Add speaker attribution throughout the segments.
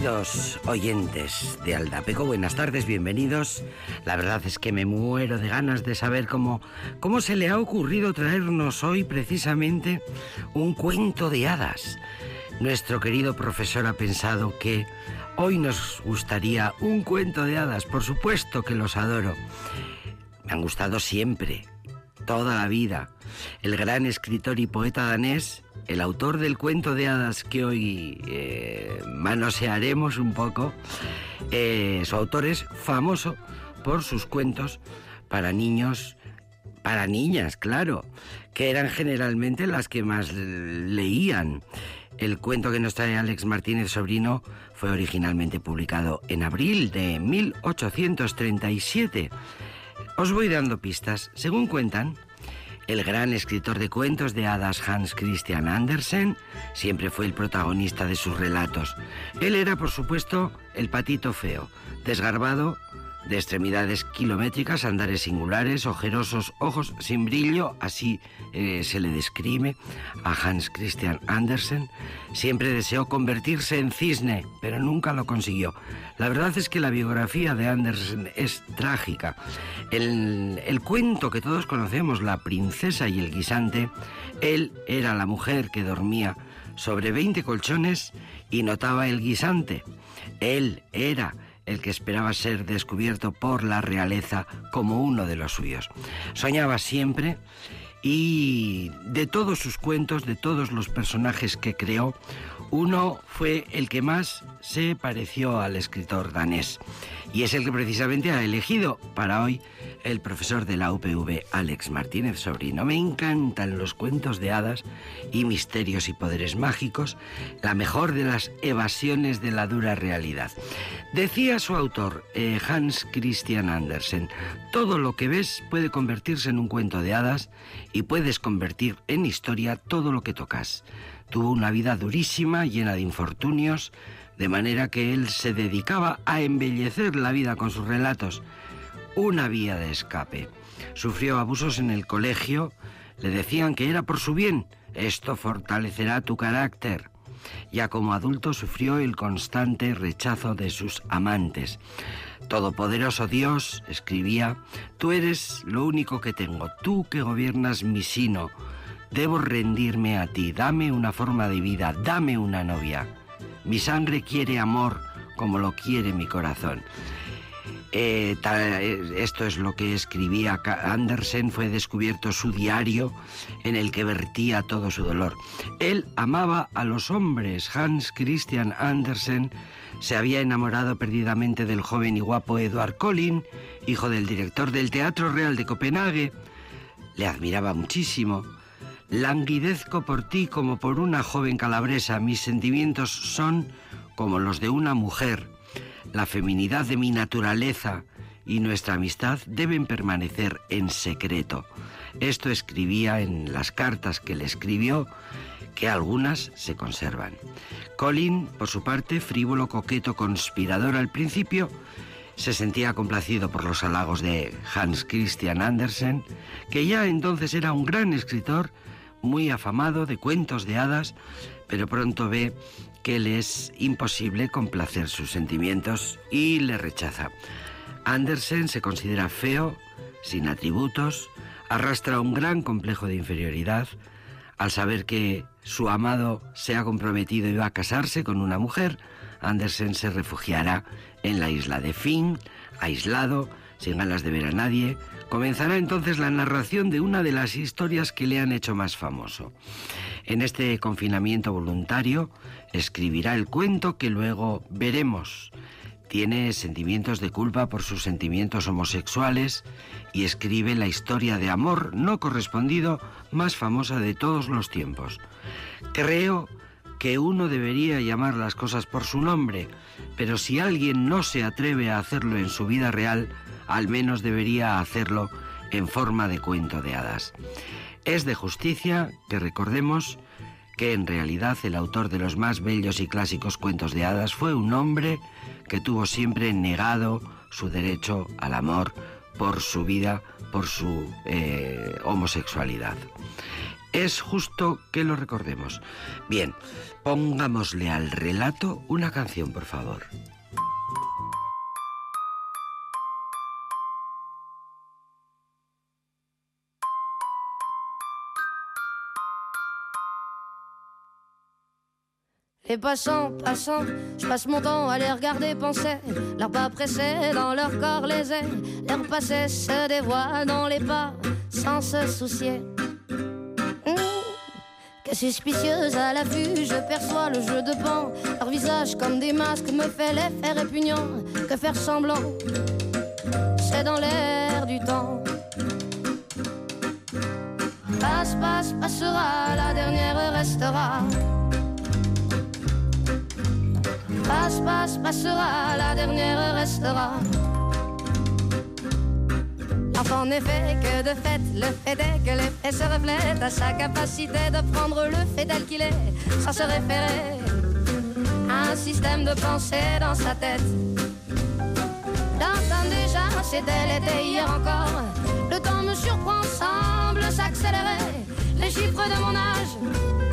Speaker 1: Queridos oyentes de Aldapeco, buenas tardes, bienvenidos. La verdad es que me muero de ganas de saber cómo, cómo se le ha ocurrido traernos hoy precisamente un cuento de hadas. Nuestro querido profesor ha pensado que hoy nos gustaría un cuento de hadas, por supuesto que los adoro. Me han gustado siempre, toda la vida. El gran escritor y poeta danés el autor del cuento de hadas que hoy eh, manosearemos un poco, eh, su autor es famoso por sus cuentos para niños, para niñas, claro, que eran generalmente las que más leían. El cuento que nos trae Alex Martínez Sobrino fue originalmente publicado en abril de 1837. Os voy dando pistas. Según cuentan, el gran escritor de cuentos de hadas Hans Christian Andersen siempre fue el protagonista de sus relatos. Él era, por supuesto, el patito feo, desgarbado, de extremidades kilométricas, andares singulares, ojerosos ojos sin brillo, así eh, se le describe a Hans Christian Andersen. Siempre deseó convertirse en cisne, pero nunca lo consiguió. La verdad es que la biografía de Andersen es trágica. El, el cuento que todos conocemos, La princesa y el guisante, él era la mujer que dormía sobre 20 colchones y notaba el guisante. Él era el que esperaba ser descubierto por la realeza como uno de los suyos. Soñaba siempre y de todos sus cuentos, de todos los personajes que creó, uno fue el que más se pareció al escritor danés y es el que precisamente ha elegido para hoy el profesor de la UPV, Alex Martínez Sobrino. Me encantan los cuentos de hadas y misterios y poderes mágicos, la mejor de las evasiones de la dura realidad. Decía su autor, eh, Hans Christian Andersen, todo lo que ves puede convertirse en un cuento de hadas y puedes convertir en historia todo lo que tocas. Tuvo una vida durísima, llena de infortunios, de manera que él se dedicaba a embellecer la vida con sus relatos, una vía de escape. Sufrió abusos en el colegio, le decían que era por su bien, esto fortalecerá tu carácter. Ya como adulto sufrió el constante rechazo de sus amantes. Todopoderoso Dios, escribía, tú eres lo único que tengo, tú que gobiernas mi sino, Debo rendirme a ti, dame una forma de vida, dame una novia. Mi sangre quiere amor como lo quiere mi corazón. Eh, eh, esto es lo que escribía Andersen, fue descubierto su diario en el que vertía todo su dolor. Él amaba a los hombres. Hans Christian Andersen se había enamorado perdidamente del joven y guapo Edward Collin, hijo del director del Teatro Real de Copenhague. Le admiraba muchísimo. Languidezco por ti como por una joven calabresa. Mis sentimientos son como los de una mujer. La feminidad de mi naturaleza y nuestra amistad deben permanecer en secreto. Esto escribía en las cartas que le escribió, que algunas se conservan. Colin, por su parte, frívolo, coqueto, conspirador al principio, se sentía complacido por los halagos de Hans Christian Andersen, que ya entonces era un gran escritor muy afamado de cuentos de hadas, pero pronto ve que le es imposible complacer sus sentimientos y le rechaza. Andersen se considera feo, sin atributos, arrastra un gran complejo de inferioridad al saber que su amado se ha comprometido y va a casarse con una mujer. Andersen se refugiará en la isla de Finn, aislado, sin ganas de ver a nadie, comenzará entonces la narración de una de las historias que le han hecho más famoso. En este confinamiento voluntario escribirá el cuento que luego veremos. Tiene sentimientos de culpa por sus sentimientos homosexuales y escribe la historia de amor no correspondido más famosa de todos los tiempos. Creo que uno debería llamar las cosas por su nombre, pero si alguien no se atreve a hacerlo en su vida real, al menos debería hacerlo en forma de cuento de hadas. Es de justicia que recordemos que en realidad el autor de los más bellos y clásicos cuentos de hadas fue un hombre que tuvo siempre negado su derecho al amor por su vida, por su eh, homosexualidad. Es justo que lo recordemos. Bien, pongámosle al relato una canción, por favor.
Speaker 2: Les passants, passants, je passe mon temps à les regarder penser. Leurs pas pressés dans leur corps les ailes. Leur passé se dévoile dans les pas sans se soucier. Que suspicieuse à la vue, je perçois le jeu de pan. Leur visage comme des masques me fait l'effet répugnant. Que faire semblant, c'est dans l'air du temps. Passe, passe, passera, la dernière restera. Passe, passe, passera, la dernière restera. Enfin, en effet, que de fait, le fait est que l'effet se reflète à sa capacité de prendre le fait tel qu'il est, sans se référer à un système de pensée dans sa tête. L'entendre déjà, c'était l'été hier encore. Le temps me surprend, semble s'accélérer. Les chiffres de mon âge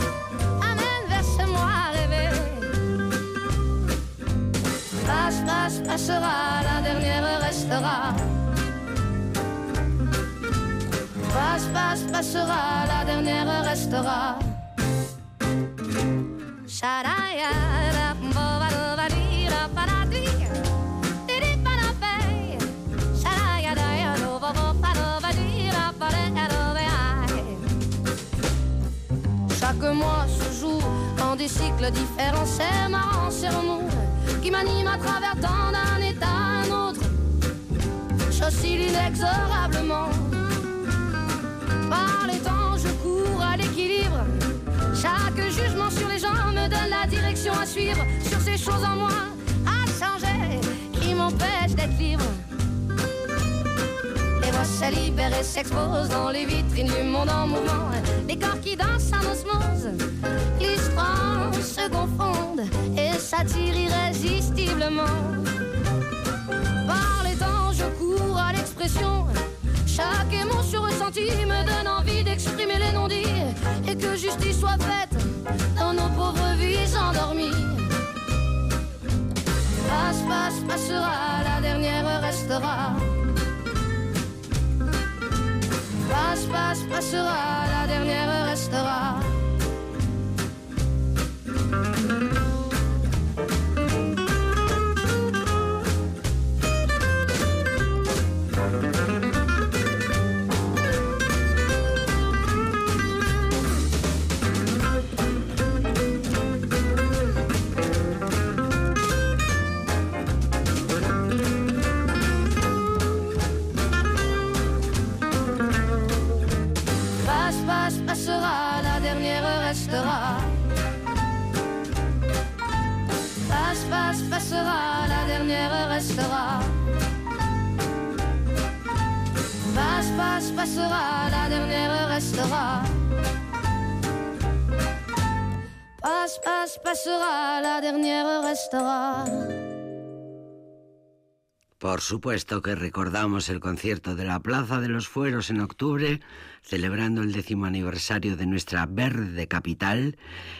Speaker 2: Passe, passe, passera, la dernière restera. Passe, passe, passera, la dernière restera. Chaque mois se joue en des cycles différents, c'est marrant, c'est nous qui m'anime à travers tant d'un état à un autre. J'oscille inexorablement. Par les temps, je cours à l'équilibre. Chaque jugement sur les gens me donne la direction à suivre. Sur ces choses en moi à changer qui m'empêchent d'être libre. Les voix se libèrent et s'exposent dans les vitrines du monde en mouvement. Les corps qui dansent en osmose. L'histoire se confondent et s'attirent irrésistiblement. Par les temps, je cours à l'expression. Chaque émotion ressentie me donne envie d'exprimer les non-dits et que justice soit faite dans nos pauvres vies endormies. Passe, passe, passera, la dernière restera. Passe, passe, passera, la dernière restera. Restera. Passe, passe, passera, la dernière restera. Passe, passe, passera, la dernière restera.
Speaker 1: Por supuesto que recordamos el concierto de la Plaza de los Fueros en octubre, celebrando el décimo aniversario de nuestra verde capital.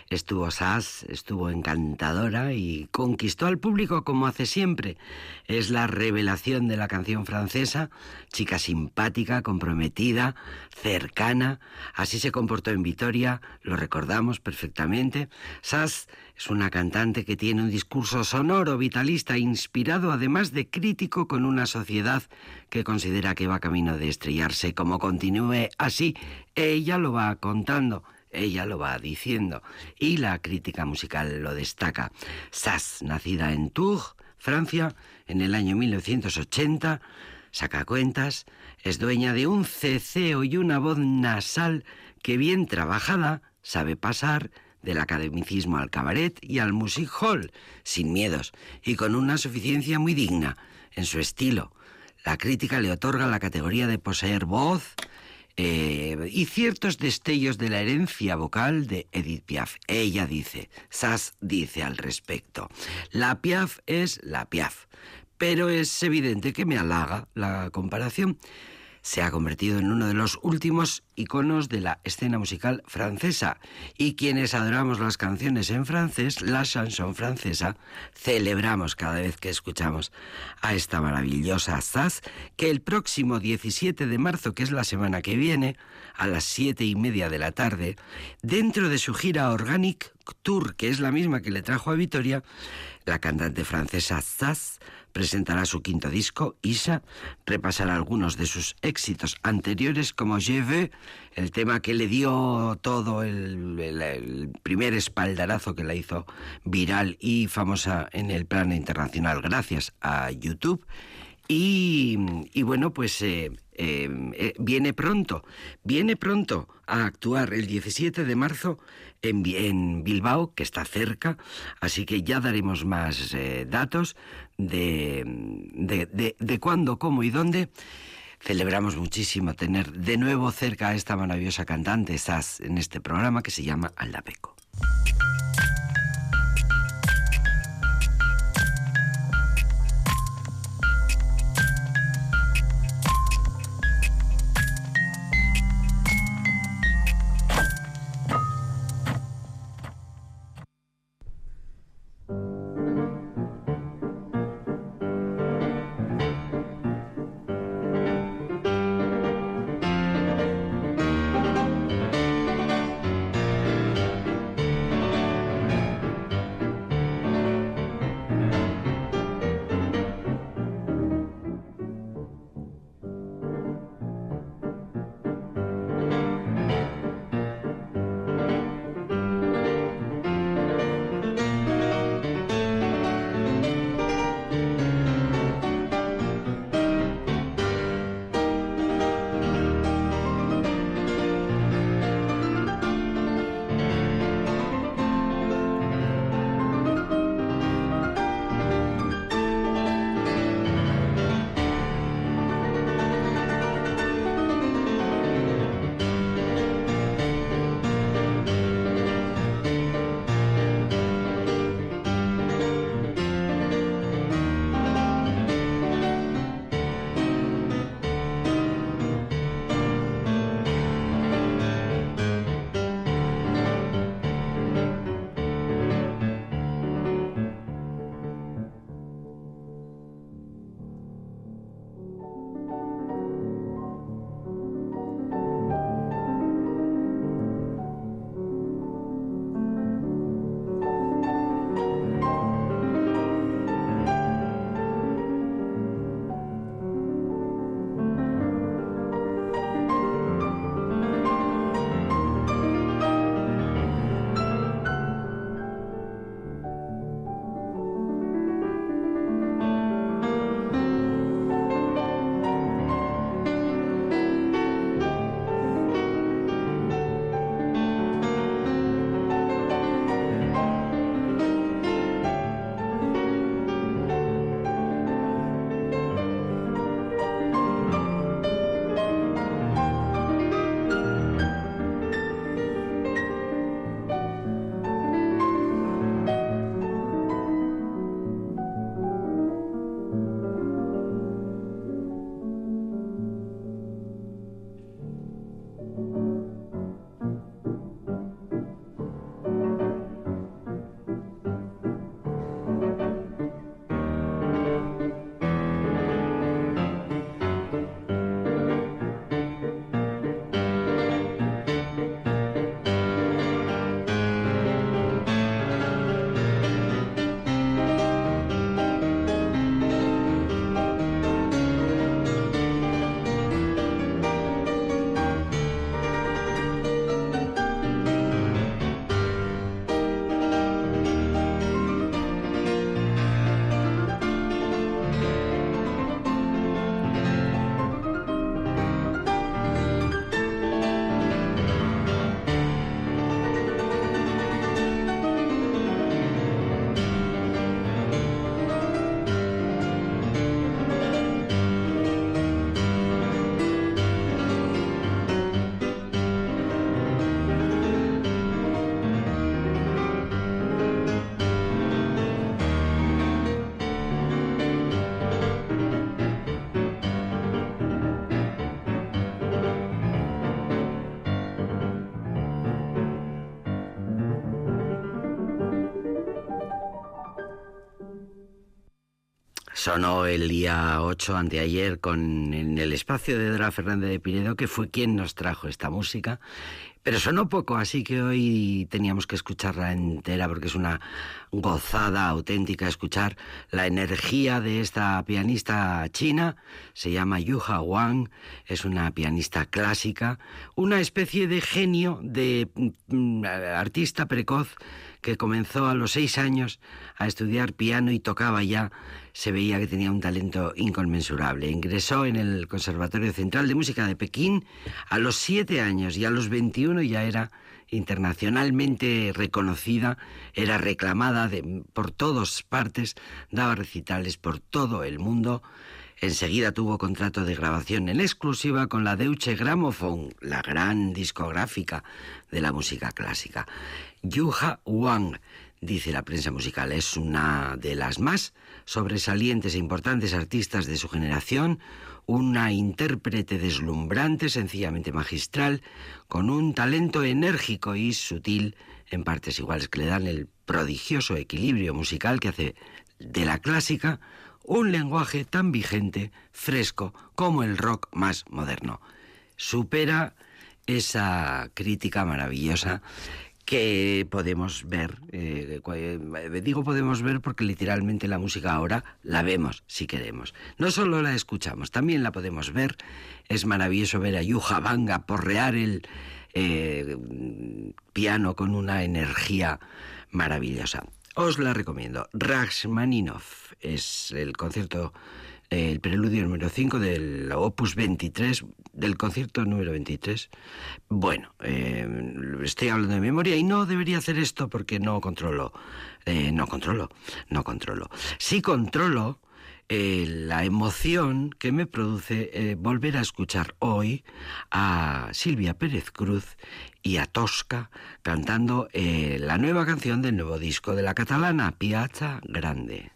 Speaker 1: Estuvo Sass, estuvo encantadora y conquistó al público como hace siempre. Es la revelación de la canción francesa, chica simpática, comprometida, cercana. Así se comportó en Vitoria, lo recordamos perfectamente. Sass es una cantante que tiene un discurso sonoro, vitalista, inspirado, además de crítico con una sociedad que considera que va camino de estrellarse. Como continúe así, ella lo va contando. Ella lo va diciendo y la crítica musical lo destaca. Sass, nacida en Tours, Francia, en el año 1980, saca cuentas, es dueña de un ceceo y una voz nasal que bien trabajada sabe pasar del academicismo al cabaret y al music hall, sin miedos y con una suficiencia muy digna en su estilo. La crítica le otorga la categoría de poseer voz eh, y ciertos destellos de la herencia vocal de Edith Piaf. Ella dice, Sass dice al respecto, la Piaf es la Piaf, pero es evidente que me halaga la comparación. Se ha convertido en uno de los últimos iconos de la escena musical francesa. Y quienes adoramos las canciones en francés, la chanson francesa, celebramos cada vez que escuchamos a esta maravillosa Sass que el próximo 17 de marzo, que es la semana que viene, a las siete y media de la tarde, dentro de su gira Organic Tour, que es la misma que le trajo a Vitoria, la cantante francesa Sass presentará su quinto disco, Isa, repasará algunos de sus éxitos anteriores como Je veux, el tema que le dio todo el, el, primer espaldarazo que la hizo viral y famosa en el plano internacional gracias a YouTube. Y, bueno, pues eh, eh, eh, viene pronto, viene pronto a actuar el 17 de marzo en, en Bilbao, que está cerca, así que ya daremos más eh, datos de, de, de, de cuándo, cómo y dónde. Celebramos muchísimo tener de nuevo cerca a esta maravillosa cantante, estás en este programa que se llama Aldapeco. Sonó el día 8 anteayer con en el espacio de Dora Fernández de Pinedo, que fue quien nos trajo esta música. Pero sonó poco, así que hoy teníamos que escucharla entera porque es una gozada auténtica escuchar la energía de esta pianista china. Se llama Yuha Wang, es una pianista clásica, una especie de genio, de mm, artista precoz que comenzó a los seis años a estudiar piano y tocaba ya, se veía que tenía un talento inconmensurable. Ingresó en el Conservatorio Central de Música de Pekín a los siete años y a los 21 ya era internacionalmente reconocida, era reclamada por todas partes, daba recitales por todo el mundo. Enseguida tuvo contrato de grabación en exclusiva con la Deutsche Grammophon, la gran discográfica de la música clásica. Yuha Wang, dice la prensa musical, es una de las más sobresalientes e importantes artistas de su generación, una intérprete deslumbrante, sencillamente magistral, con un talento enérgico y sutil en partes iguales que le dan el prodigioso equilibrio musical que hace de la clásica un lenguaje tan vigente, fresco, como el rock más moderno. Supera esa crítica maravillosa que podemos ver. Eh, eh, digo podemos ver porque literalmente la música ahora la vemos si queremos. No solo la escuchamos, también la podemos ver. Es maravilloso ver a Yuja Banga porrear el eh, piano con una energía maravillosa. Os la recomiendo. Rachmaninov es el concierto el preludio número 5 del opus 23, del concierto número 23. Bueno, eh, estoy hablando de memoria y no debería hacer esto porque no controlo, eh, no controlo, no controlo. Sí controlo eh, la emoción que me produce volver a escuchar hoy a Silvia Pérez Cruz y a Tosca cantando la nueva canción del nuevo disco de la catalana, Piazza Grande.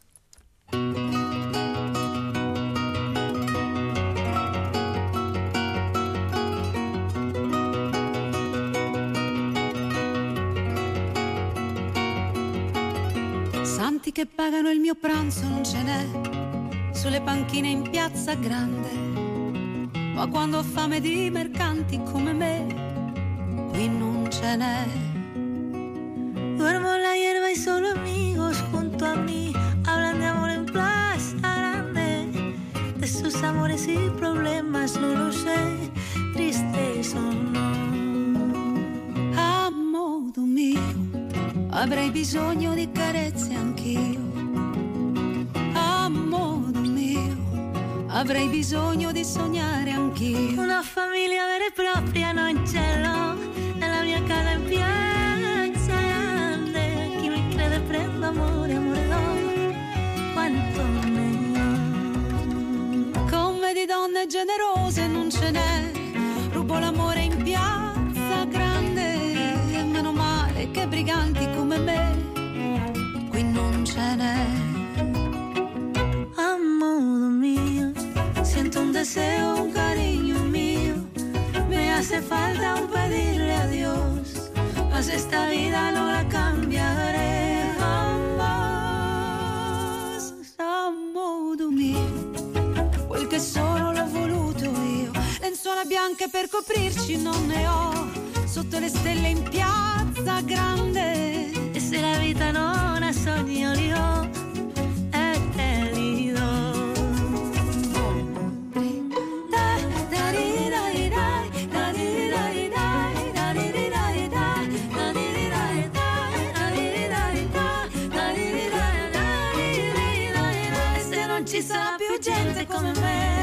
Speaker 3: Santi che pagano il mio pranzo non ce n'è, sulle panchine in piazza grande. Ma quando ho fame di mercanti come me, qui non ce n'è. Duermo la hierba y solo amigos junto a mí hablan de amor en plaza grande, de sus amores y problemas, no lo sé, tristes o no. Avrei bisogno di carezze anch'io. A modo mio, avrei bisogno di sognare anch'io. Una famiglia vera e propria non ce l'ho, nella mia casa in piazza grande. Chi mi crede prendo amore, amore do, quanto ne ho. Come di donne generose non ce n'è, deseo, un cariño mío. Me hace falta un pedirle a Dios, mas esta vida no la cambiaré jamás. A modo mio, quel che sono l'ho voluto io. Lenzuola bianche per coprirci non ne ho sotto le stelle in piazza grande. E se la vita non ha sogni, io li ho gente come me,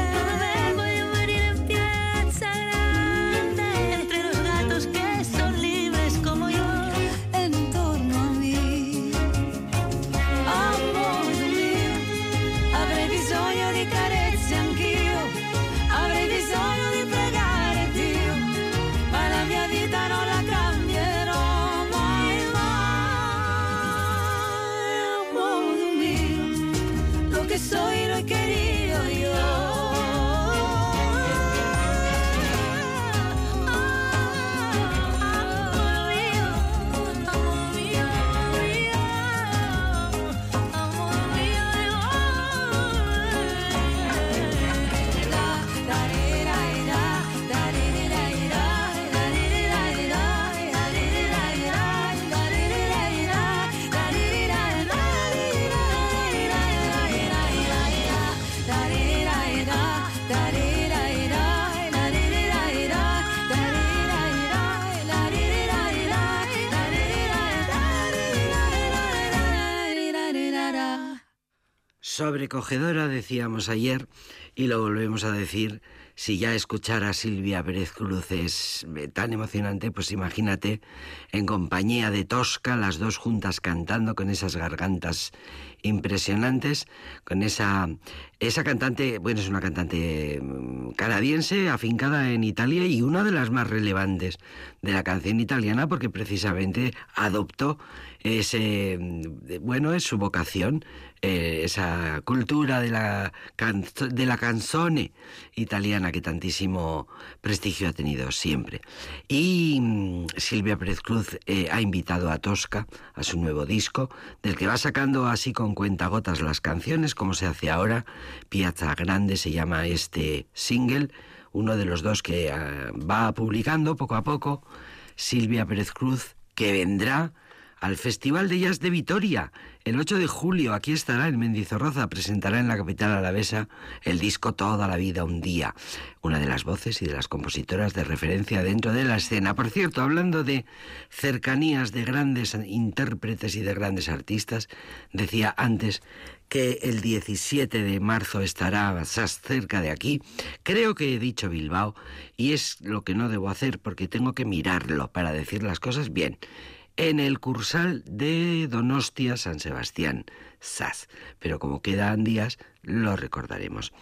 Speaker 1: Sobrecogedora, decíamos ayer, y lo volvemos a decir si ya escuchar a Silvia Pérez Cruz es eh, tan emocionante, pues imagínate en compañía de Tosca, las dos juntas cantando con esas gargantas impresionantes, con esa, esa cantante, bueno, es una cantante mm, canadiense afincada en Italia y una de las más relevantes de la canción italiana porque precisamente adoptó ese, mm, bueno, es su vocación, eh, esa cultura de la, de la canzone italiana que tantísimo prestigio ha tenido siempre. Y mm, Silvia Pérez Cruz eh, ha invitado a Tosca a su nuevo disco, del que va sacando así con cuentagotas las canciones, como se hace ahora. Piazza Grande se llama este single, uno de los dos que ah, va publicando poco a poco. Silvia Pérez Cruz, que vendrá al Festival de Jazz de Vitoria. El 8 de julio aquí estará en Mendizorroza, presentará en la capital alavesa el disco Toda la vida un día, una de las voces y de las compositoras de referencia dentro de la escena. Por cierto, hablando de cercanías de grandes intérpretes y de grandes artistas, decía antes que el 17 de marzo estará cerca de aquí. Creo que he dicho Bilbao y es lo que no debo hacer porque tengo que mirarlo para decir las cosas bien en el Cursal de Donostia San Sebastián, SAS. Pero como quedan días, lo recordaremos.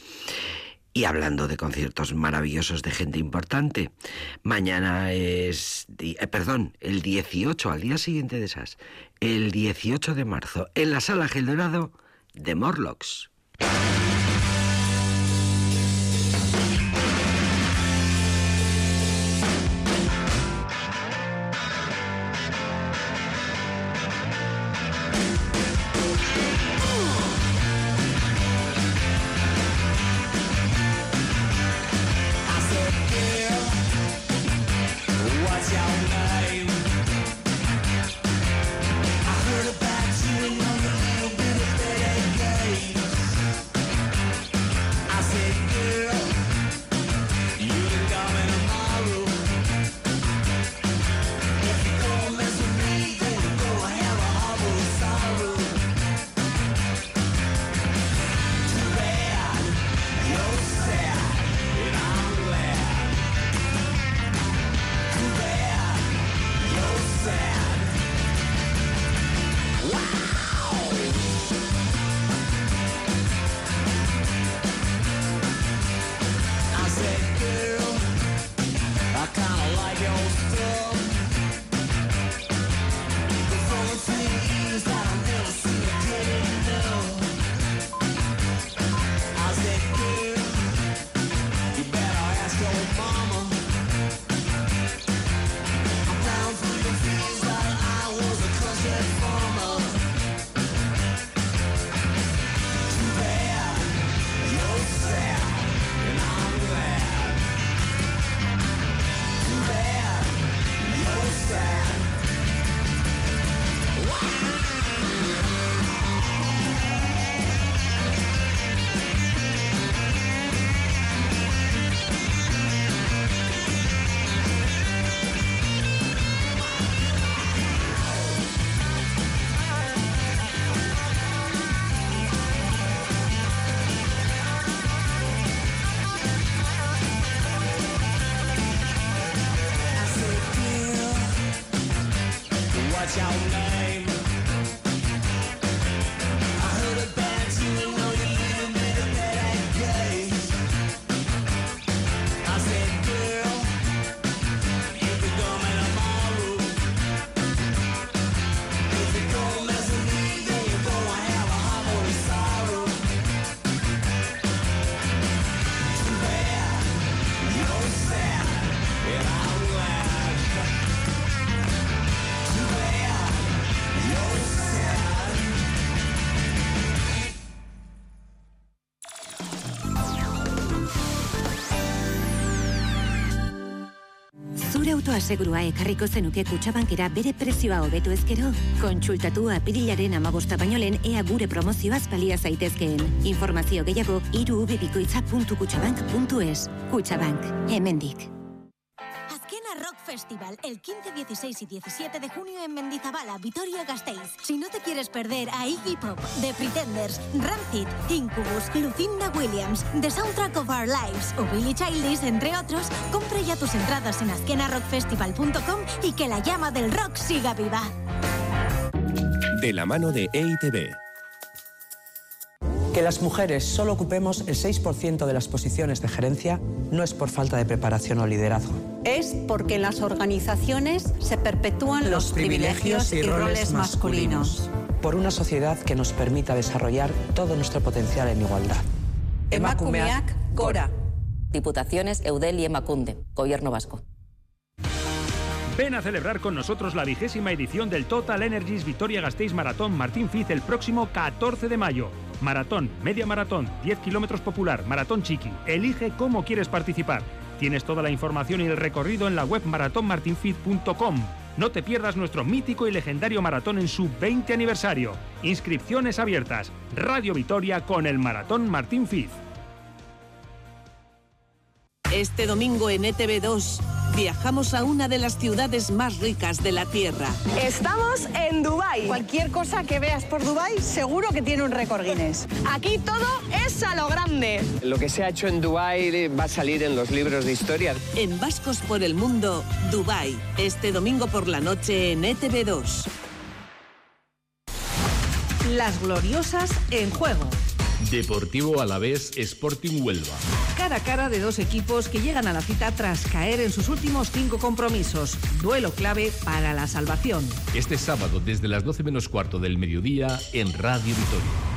Speaker 1: Y hablando de conciertos maravillosos de gente importante, mañana es, eh, perdón, el 18, al día siguiente de SAS, el 18 de marzo, en la Sala Geldorado de Morlocks. what's your name?
Speaker 4: Asegurua ekarriko zenuke kutsabankera bere prezioa hobetu ezkero? Kontsultatu apirilaren amagosta baino lehen ea gure promozioaz balia zaitezkeen. Informazio gehiago irubibikoitza.kutsabank.es Kutsabank, hemendik
Speaker 5: Rock Festival, el 15, 16 y 17 de junio en Mendizabala, Vitoria-Gasteiz. Si no te quieres perder a Iggy Pop, The Pretenders, Rancid, Incubus, Lucinda Williams, The Soundtrack of Our Lives o Billy Childish, entre otros, compra ya tus entradas en azkenarockfestival.com y que la llama del rock siga viva.
Speaker 6: De la mano de EITB.
Speaker 7: Que las mujeres solo ocupemos el 6% de las posiciones de gerencia no es por falta de preparación o liderazgo.
Speaker 8: Es porque en las organizaciones se perpetúan los, privilegios, y, roles masculinos.
Speaker 7: Por una sociedad que nos permita desarrollar todo nuestro potencial en igualdad.
Speaker 8: Emakumeak Gora.
Speaker 9: Diputaciones Eudel y Emacunde, Gobierno Vasco.
Speaker 10: Ven a celebrar con nosotros la vigésima edición del Total Energies Victoria Gasteiz Maratón Martín Fiz el próximo 14 de mayo. Maratón, media maratón, 10 kilómetros popular, maratón chiqui. Elige cómo quieres participar. Tienes toda la información y el recorrido en la web maratonmartinfit.com. No te pierdas nuestro mítico y legendario maratón en su 20 aniversario. Inscripciones abiertas. Radio Vitoria con el Maratón Martín Fiz.
Speaker 11: Este domingo en ETV2 viajamos a una de las ciudades más ricas de la Tierra.
Speaker 12: Estamos en Dubai. Cualquier cosa que veas por Dubai seguro que tiene un récord Guinness. Aquí todo es a lo grande.
Speaker 13: Lo que se ha hecho en Dubai va a salir en los libros de historia.
Speaker 11: En Vascos por el Mundo, Dubai. Este domingo por la noche en ETV2.
Speaker 14: Las gloriosas en juego.
Speaker 15: Deportivo Alavés Sporting Huelva.
Speaker 14: Cara a cara de dos equipos que llegan a la cita tras caer en sus últimos cinco compromisos. Duelo clave para la salvación.
Speaker 15: Este sábado desde las 12 menos cuarto del mediodía en Radio Vitoria.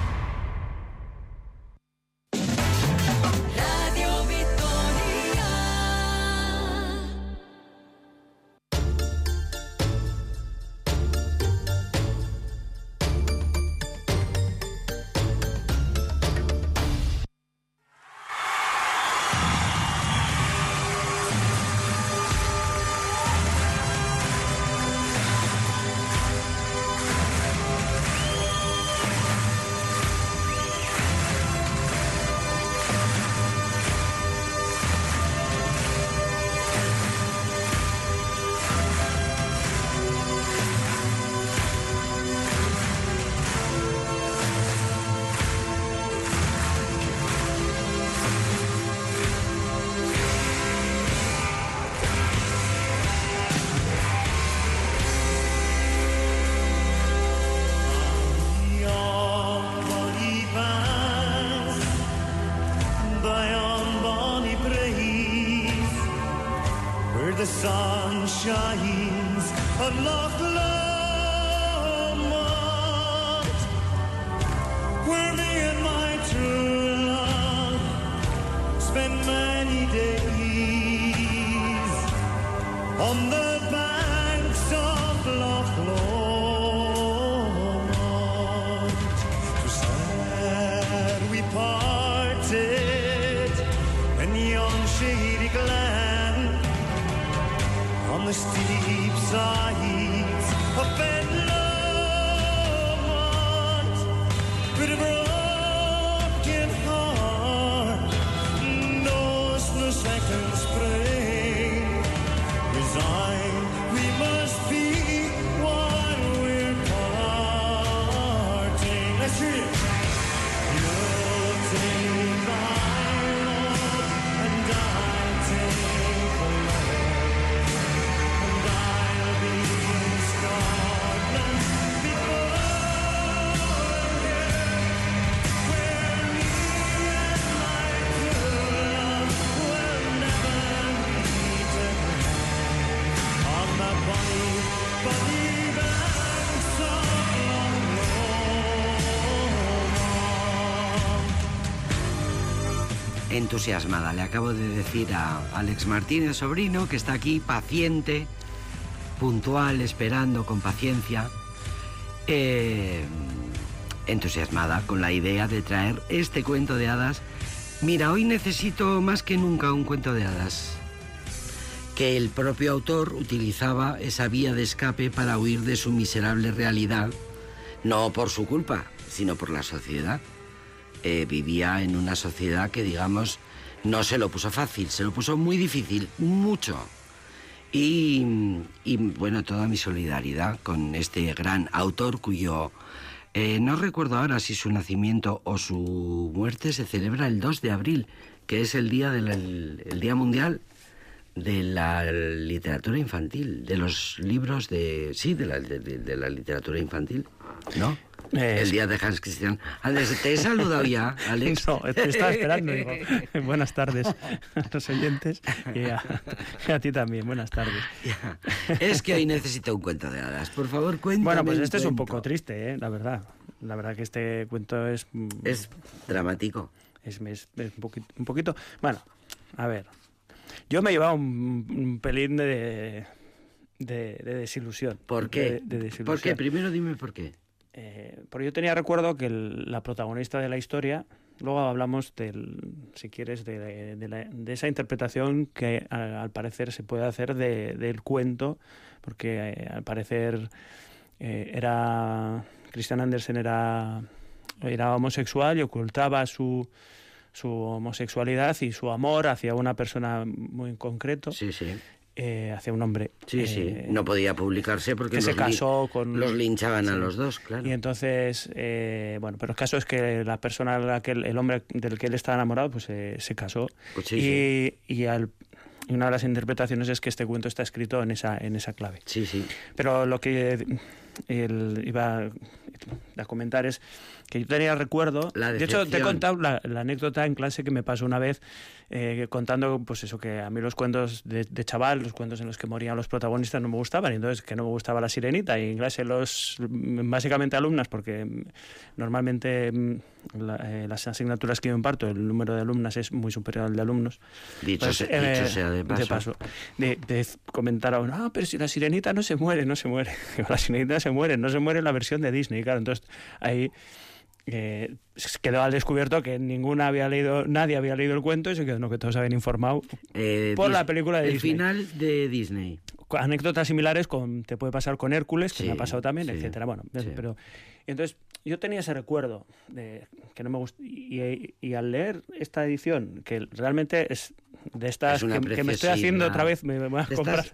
Speaker 1: Entusiasmada. Le acabo de decir a Alex Martínez, sobrino, que está aquí paciente, puntual, esperando con paciencia, eh, entusiasmada con la idea de traer este cuento de hadas. Mira, hoy necesito más que nunca un cuento de hadas. Que el propio autor utilizaba esa vía de escape para huir de su miserable realidad, no por su culpa, sino por la sociedad. Eh, vivía en una sociedad que, digamos, no se lo puso fácil, se lo puso muy difícil, mucho. Y, y, bueno, toda mi solidaridad con este gran autor cuyo... eh, no recuerdo ahora si su nacimiento o su muerte se celebra el 2 de abril, que es el día, del, el, el día mundial de la literatura infantil, de los libros de... Sí, de la, de- de la literatura infantil, ¿no? El día de Hans Christian. Alex, te he saludado ya, Alex.
Speaker 16: No, te estaba esperando. Digo, buenas tardes a los oyentes y a, ti también. Buenas tardes.
Speaker 1: Es que hoy necesito un cuento de hadas. Por favor, cuéntame.
Speaker 16: Bueno, pues este es un poco triste, ¿eh? la verdad. La verdad que este cuento es...
Speaker 1: Es dramático.
Speaker 16: Es, es- es un, poquito, un poquito... Bueno, a ver. Yo me he llevado un, un pelín de, de, de desilusión.
Speaker 1: ¿Por qué?
Speaker 16: De, de desilusión.
Speaker 1: ¿Por qué? Primero dime por qué.
Speaker 16: Eh, porque yo tenía recuerdo que la protagonista de la historia, luego hablamos del, si quieres, de, la- de esa interpretación que al, al parecer se puede hacer de- del cuento, porque eh, al parecer eh, era Christian Andersen era, era homosexual y ocultaba su su homosexualidad y su amor hacia una persona muy en concreto.
Speaker 1: Sí, sí.
Speaker 16: Eh, hacia un hombre.
Speaker 1: Sí, sí.
Speaker 16: eh,
Speaker 1: No podía publicarse porque
Speaker 16: que se
Speaker 1: los li-
Speaker 16: casó con
Speaker 1: los linchaban a los dos, claro.
Speaker 16: y entonces eh, bueno pero el caso es que la persona la que el, el hombre del que él estaba enamorado pues eh, se casó
Speaker 1: Pues sí,
Speaker 16: y, y al- y una de las interpretaciones es que este cuento está escrito en esa en esa clave
Speaker 1: sí sí
Speaker 16: pero lo que él iba a comentar es que yo tenía recuerdo
Speaker 1: La
Speaker 16: de hecho te he contado la, la anécdota en clase que me pasó una vez eh, contando pues eso que a mí los cuentos de, de chaval los cuentos en los que morían los protagonistas no me gustaban y entonces que no me gustaba la sirenita y en clase los básicamente alumnas porque mm, normalmente mm, la- eh, las asignaturas que yo imparto el número de alumnas es muy superior al de alumnos
Speaker 1: Dicho se- dicho sea de paso.
Speaker 16: de, de comentar a uno, ah, pero si la sirenita no se muere, no se muere. La sirenita se muere, no se muere en la versión de Disney, claro. Entonces ahí eh, quedó al descubierto que ninguna había leído, nadie había leído el cuento y se quedó, no, que todos habían informado
Speaker 1: Eh,
Speaker 16: por
Speaker 1: Dis-
Speaker 16: la película de
Speaker 1: el
Speaker 16: Disney.
Speaker 1: final de Disney.
Speaker 16: Anécdotas similares con te puede pasar con Hércules, que me ha pasado también,
Speaker 1: sí,
Speaker 16: etcétera. Bueno,
Speaker 1: sí.
Speaker 16: pero entonces yo tenía ese recuerdo de que no me gustó y, y al leer esta edición que realmente es de estas
Speaker 1: Es
Speaker 16: que, que me estoy haciendo otra vez, me, me voy a comprar.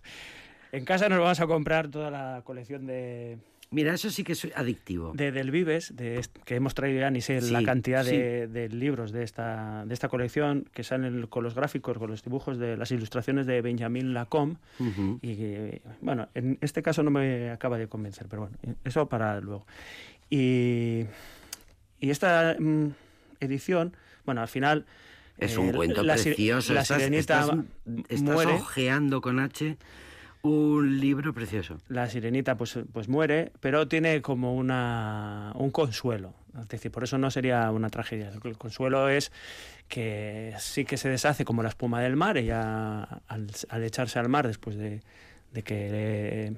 Speaker 16: En casa nos vamos a comprar toda la colección de
Speaker 1: Mira, eso sí que es adictivo.
Speaker 16: de del Vives, de, que hemos traído ya ni sé la
Speaker 1: Sí,
Speaker 16: cantidad de, de libros de esta, de esta colección que salen con los gráficos, con los dibujos de las ilustraciones de Benjamin Lacombe.
Speaker 1: Ujú.
Speaker 16: Y que, bueno, en este caso no me acaba de convencer, pero bueno, eso para luego. Y, y esta mm, edición, bueno, al final...
Speaker 1: Es
Speaker 16: eh,
Speaker 1: un cuento
Speaker 16: la
Speaker 1: precioso.
Speaker 16: La
Speaker 1: estás,
Speaker 16: sirenita
Speaker 1: estás- estás
Speaker 16: muere.
Speaker 1: ojeando con H un libro precioso.
Speaker 16: La sirenita pues, pues muere, pero tiene como una, un consuelo. Es decir, por eso no sería una tragedia. El consuelo es que sí que se deshace como la espuma del mar. Ella, al, echarse al mar después de, de que eh,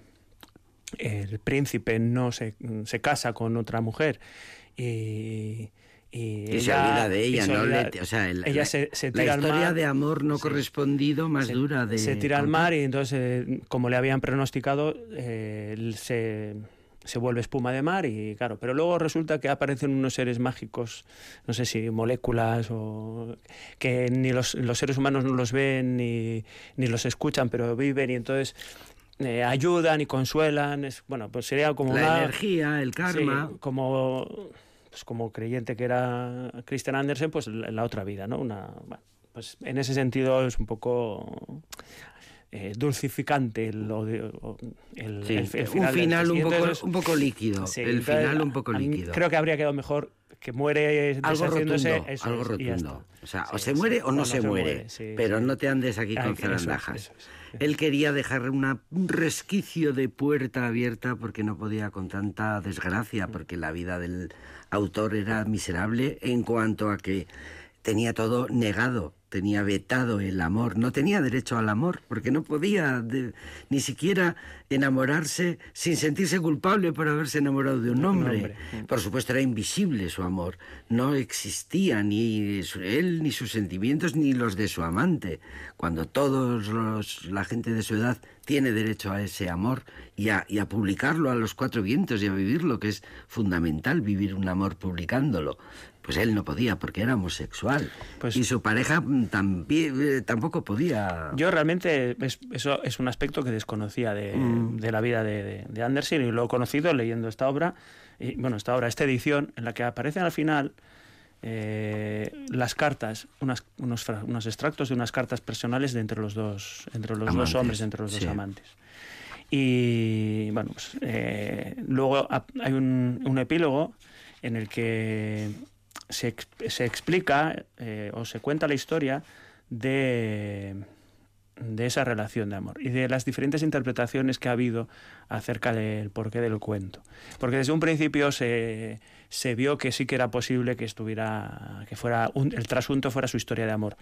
Speaker 16: el príncipe no se, se casa con otra mujer y, y,
Speaker 1: Y se olvida de ella, ¿no?
Speaker 16: olvida-
Speaker 1: Le- o sea, el-
Speaker 16: ella
Speaker 1: la,
Speaker 16: se, se
Speaker 1: la
Speaker 16: tira al
Speaker 1: historia
Speaker 16: mar.
Speaker 1: de amor no correspondido más
Speaker 16: Se-
Speaker 1: dura de
Speaker 16: se tira al mar y entonces, eh, como le habían pronosticado, eh, se, se vuelve espuma de mar y claro, pero luego resulta que aparecen unos seres mágicos, no sé si moléculas o que ni los, los seres humanos no los ven ni, ni los escuchan, pero viven y entonces eh, ayudan y consuelan. Es, bueno, pues sería como
Speaker 1: La
Speaker 16: una-
Speaker 1: energía, el karma.
Speaker 16: Sí, como, pues como creyente que era Christian Andersen, pues la, la otra vida, ¿no? Una, bueno, pues en ese sentido es un poco eh, dulcificante el,
Speaker 1: Sí,
Speaker 16: el
Speaker 1: un
Speaker 16: final.
Speaker 1: final un poco-
Speaker 16: entonces-
Speaker 1: un poco líquido, el
Speaker 16: entonces,
Speaker 1: final un poco líquido.
Speaker 16: Creo que habría quedado mejor que muere
Speaker 1: Algo rotundo,
Speaker 16: eso
Speaker 1: algo rotundo. O sea,
Speaker 16: Sí,
Speaker 1: o se muere o no, se, muere.
Speaker 16: muere,
Speaker 1: pero no te andes aquí con zarandajas. Él quería dejar una, un resquicio de puerta abierta porque no podía con tanta desgracia, porque la vida del autor era miserable en cuanto a que tenía todo negado, tenía vetado el amor, no tenía derecho al amor, porque no podía de- ni siquiera enamorarse sin sentirse culpable por haberse enamorado de un hombre. Por supuesto era invisible su amor, no existía ni él ni sus sentimientos ni los de su amante, cuando todos los, la gente de su edad tiene derecho a ese amor y a, y a publicarlo a los cuatro vientos y a vivirlo, que es fundamental vivir un amor publicándolo. Pues él no podía porque era homosexual. Pues, y su pareja mm, también, eh, tampoco podía.
Speaker 16: Yo realmente eso es un aspecto que desconocía de, mm. la vida de, Andersen y lo he conocido leyendo esta obra, y, bueno, esta obra, esta edición, en la que aparecen al final eh, las cartas, unas, unos, unos, extractos de unas cartas personales de entre los dos, entre los dos hombres, entre los dos amantes. Y bueno, pues, eh, luego hay un, un, epílogo en el que se, se explica eh, o se cuenta la historia de, de esa relación de amor y de las diferentes interpretaciones que ha habido acerca del porqué del cuento. Porque desde un principio se, se vio que sí que era posible que estuviera, que fuera el trasunto fuera su historia de amor.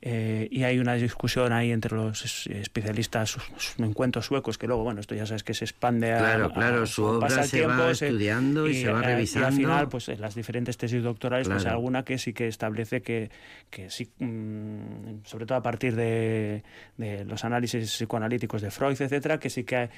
Speaker 16: Eh, y hay una discusión ahí entre los especialistas, encuentros suecos, que luego, bueno, esto ya sabes que se expande
Speaker 1: a, Claro, claro, su obra se va estudiando y, se va revisando.
Speaker 16: Y al final, pues en las diferentes tesis doctorales, pues alguna que sí que establece que, que sí, mm, sobre todo a partir de, de, los análisis psicoanalíticos de Freud, etcétera, que sí que,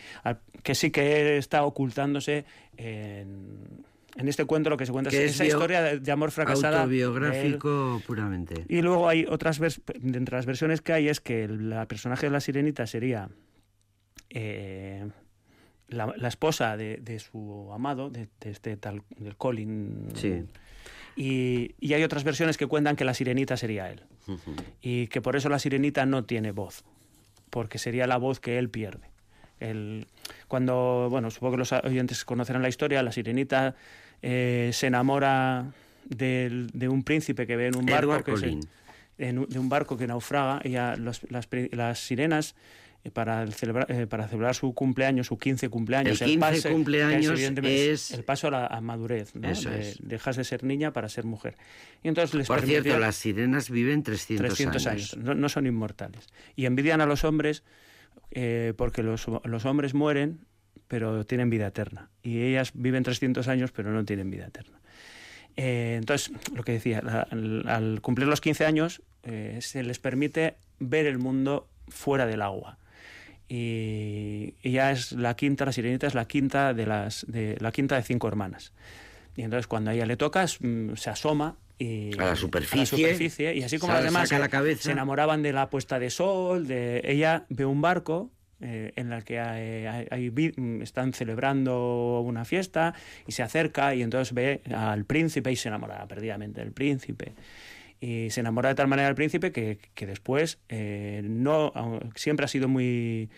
Speaker 16: que sí que está ocultándose en en este cuento lo que se cuenta es, esa historia de, amor fracasada.
Speaker 1: Autobiográfico puramente.
Speaker 16: Y luego hay otras, entre las versiones que hay es que la personaje de la sirenita sería eh, la, esposa de, su amado, de, este tal, del Colin.
Speaker 1: Sí.
Speaker 16: Y, y, hay otras versiones que cuentan que la sirenita sería él. Y que por eso la sirenita no tiene voz, porque sería la voz que él pierde. El, cuando, bueno, supongo que los oyentes conocerán la historia, la sirenita eh, se enamora de, de, un príncipe que ve en un barco que en, de un barco que naufraga y las, las, sirenas eh, para celebrar, eh, para celebrar su cumpleaños, su 15 cumpleaños.
Speaker 1: El 15 cumpleaños es,
Speaker 16: el paso a la madurez, ¿no? dejas de ser niña para ser mujer. Y entonces les
Speaker 1: Por cierto, las sirenas viven 300,
Speaker 16: 300 años, No, no, son inmortales. Y envidian a los hombres eh, porque los, los, hombres mueren, pero tienen vida eterna. Y ellas viven 300 años, pero no tienen vida eterna. Eh, entonces, lo que decía, al, cumplir los 15 años, eh, se les permite ver el mundo fuera del agua. Y ella es la quinta, la sirenita es la quinta de las de la quinta de cinco hermanas. Y entonces cuando a ella le tocas, mm, se asoma y,
Speaker 1: a, la superficie,
Speaker 16: y así como las demás se, enamoraban de la puesta de sol, de ella ve un barco eh, en el que hay, están celebrando una fiesta y se acerca y entonces ve al príncipe y se enamora perdidamente del príncipe. Y se enamora de tal manera del príncipe que, que después eh, no siempre ha sido muy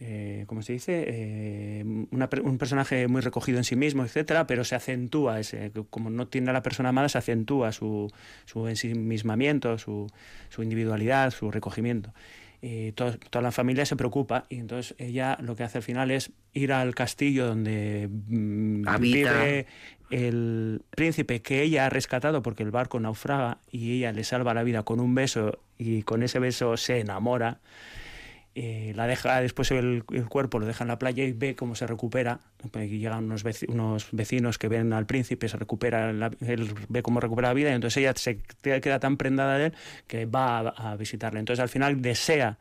Speaker 16: eh, ¿cómo se dice? Eh, un personaje muy recogido en sí mismo, etcétera, pero se acentúa, ese, como no tiene a la persona amada, se acentúa su, su ensimismamiento, su, su individualidad, su recogimiento. Y toda la familia se preocupa y entonces ella lo que hace al final es ir al castillo donde
Speaker 1: mm,
Speaker 16: vive el príncipe que ella ha rescatado porque el barco naufraga y ella le salva la vida con un beso y con ese beso se enamora eh, la deja después el, cuerpo lo deja en la playa y ve cómo se recupera. Y llegan unos, unos vecinos que ven al príncipe se recupera él ve cómo recupera la vida y entonces ella se queda tan prendada de él que va a, visitarle. Entonces al final desea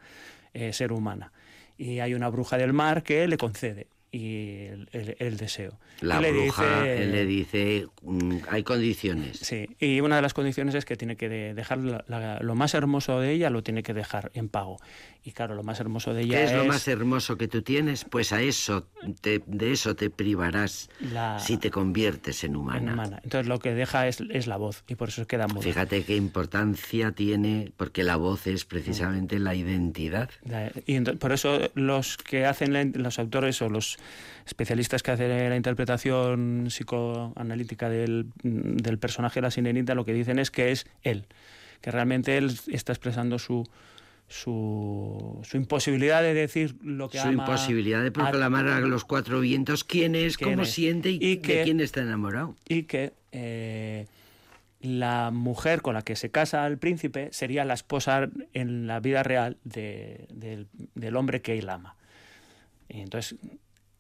Speaker 16: eh, ser humana. Y hay una bruja del mar que le concede y el, deseo.
Speaker 1: La
Speaker 16: le
Speaker 1: bruja dice, le dice, mm, hay condiciones.
Speaker 16: Sí, y una de las condiciones es que tiene que dejar lo más hermoso de ella, lo tiene que dejar en pago. Y claro, lo más hermoso de ella
Speaker 1: ¿Qué es, lo más hermoso que tú tienes? Pues a eso, te, de eso te privarás si te conviertes en humana.
Speaker 16: Entonces lo que deja es, es, la voz y por eso queda muda.
Speaker 1: Fíjate qué importancia tiene, porque la voz es precisamente la identidad.
Speaker 16: Y por eso los que hacen, los autores o los especialistas que hacen la interpretación psicoanalítica del, del personaje de la sirenita lo que dicen es que es él, que realmente él está expresando su su, su, imposibilidad de decir lo que
Speaker 1: su imposibilidad de proclamar a, los cuatro vientos quién es, cómo siente y, de quién está enamorado.
Speaker 16: Y que eh, la mujer con la que se casa el príncipe sería la esposa en la vida real de, del hombre que él ama. Y entonces,